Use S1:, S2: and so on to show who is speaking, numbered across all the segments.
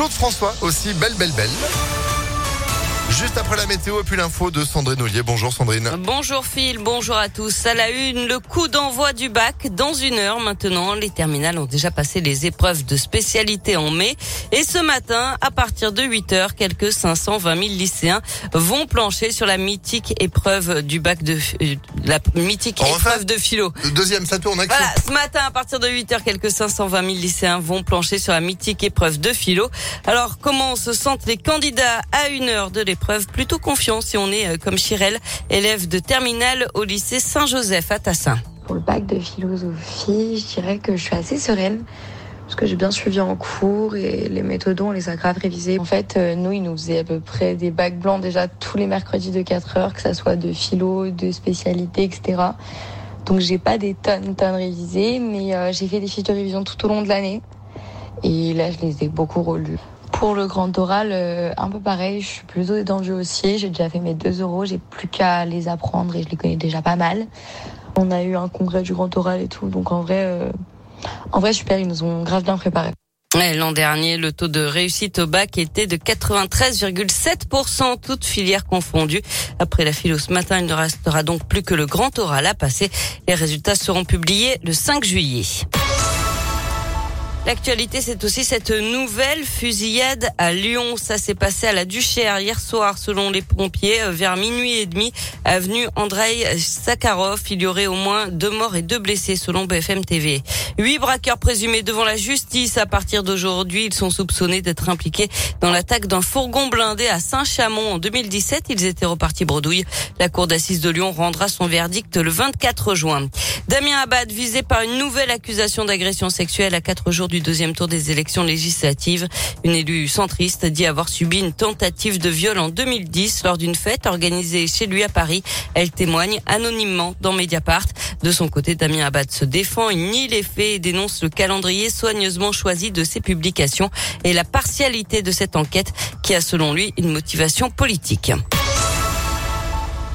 S1: Claude François aussi, belle, belle, belle. Juste après la météo et puis l'info de Sandrine Ollier. Bonjour Sandrine.
S2: Bonjour Phil, bonjour à tous. À la une, le coup d'envoi du bac dans une heure maintenant. Les terminales ont déjà passé les épreuves de spécialité en mai. Et ce matin, à partir de 8 heures, quelques 520 000 lycéens vont plancher sur la mythique épreuve du bac de, euh, la mythique
S1: On
S2: épreuve de philo.
S1: Le deuxième, ça tourne action.
S2: Voilà, ce matin, à partir de 8 heures, quelques 520 000 lycéens vont plancher sur la mythique épreuve de philo. Alors, comment se sentent les candidats à une heure de l'épreuve? Plutôt confiants si on est euh, comme Chirel, élève de terminale au lycée Saint-Joseph à Tassin.
S3: Pour le bac de philosophie, je dirais que je suis assez sereine parce que j'ai bien suivi en cours et les méthodes, on les a grave révisés. En fait, euh, nous, ils nous faisaient à peu près des bacs blancs déjà tous les mercredis de 4 heures, que ça soit de philo, de spécialité, etc. Donc j'ai pas des tonnes, tonnes révisées, mais euh, j'ai fait des fiches de révision tout au long de l'année. Et là, je les ai beaucoup relus. Pour le grand oral, euh, un peu pareil, je suis plutôt détendue aussi. J'ai déjà fait mes 2 euros, j'ai plus qu'à les apprendre et je les connais déjà pas mal. On a eu un congrès du grand oral et tout, donc en vrai, euh, en vrai super, ils nous ont grave bien préparés.
S2: L'an dernier, le taux de réussite au bac était de 93,7%, toutes filières confondues. Après la philo ce matin, il ne restera donc plus que le grand oral à passer. Les résultats seront publiés le 5 juillet. L'actualité, c'est aussi cette nouvelle fusillade à Lyon. Ça s'est passé à la Duchère hier soir, selon les pompiers, euh, vers minuit et demi, avenue Andrei Sakharov. Il y aurait au moins deux morts et deux blessés, selon BFM TV. Huit braqueurs présumés devant la justice à partir d'aujourd'hui. Ils sont soupçonnés d'être impliqués dans l'attaque d'un fourgon blindé à Saint-Chamond en 2017. Ils étaient repartis bredouille. La cour d'assises de Lyon rendra son verdict le 24 juin. Damien Abad, visé par une nouvelle accusation d'agression sexuelle à quatre jours du deuxième tour des élections législatives. Une élue centriste dit avoir subi une tentative de viol en 2010 lors d'une fête organisée chez lui à Paris. Elle témoigne anonymement dans Mediapart. De son côté, Damien Abad se défend, il nie les faits et dénonce le calendrier soigneusement choisi de ses publications et la partialité de cette enquête qui a selon lui une motivation politique.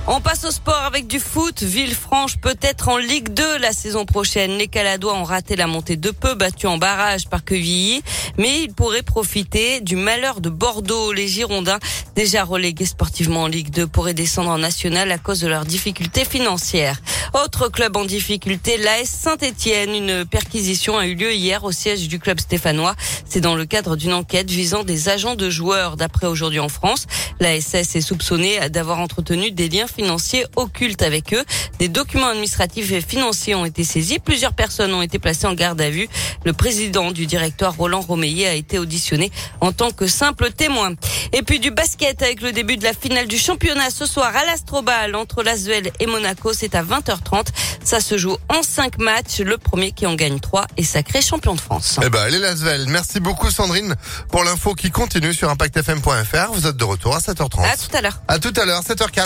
S2: On passe au sport avec du foot. Villefranche peut être en Ligue 2 la saison prochaine. Les Caladois ont raté la montée de peu, battus en barrage par Quevilly, mais ils pourraient profiter du malheur de Bordeaux. Les Girondins, déjà relégués sportivement en Ligue 2, pourraient descendre en national à cause de leurs difficultés financières. Autre club en difficulté, l'AS Saint-Etienne. Une perquisition a eu lieu hier au siège du club stéphanois. C'est dans le cadre d'une enquête visant des agents de joueurs. D'après aujourd'hui en France, l'ASS est soupçonnée d'avoir entretenu des liens financiers occultes avec eux. Des documents administratifs et financiers ont été saisis. Plusieurs personnes ont été placées en garde à vue. Le président du directoire Roland Romeillet a été auditionné en tant que simple témoin. Et puis du basket avec le début de la finale du championnat ce soir à l'Astrobal entre Lasvel et Monaco. C'est à 20h30. Ça se joue en 5 matchs. Le premier qui en gagne 3 est sacré champion de France.
S1: Eh ben, Lasvel. Merci beaucoup Sandrine pour l'info qui continue sur impactfm.fr. Vous êtes de retour à 7h30.
S2: À tout à l'heure.
S1: À tout à l'heure, 7h04.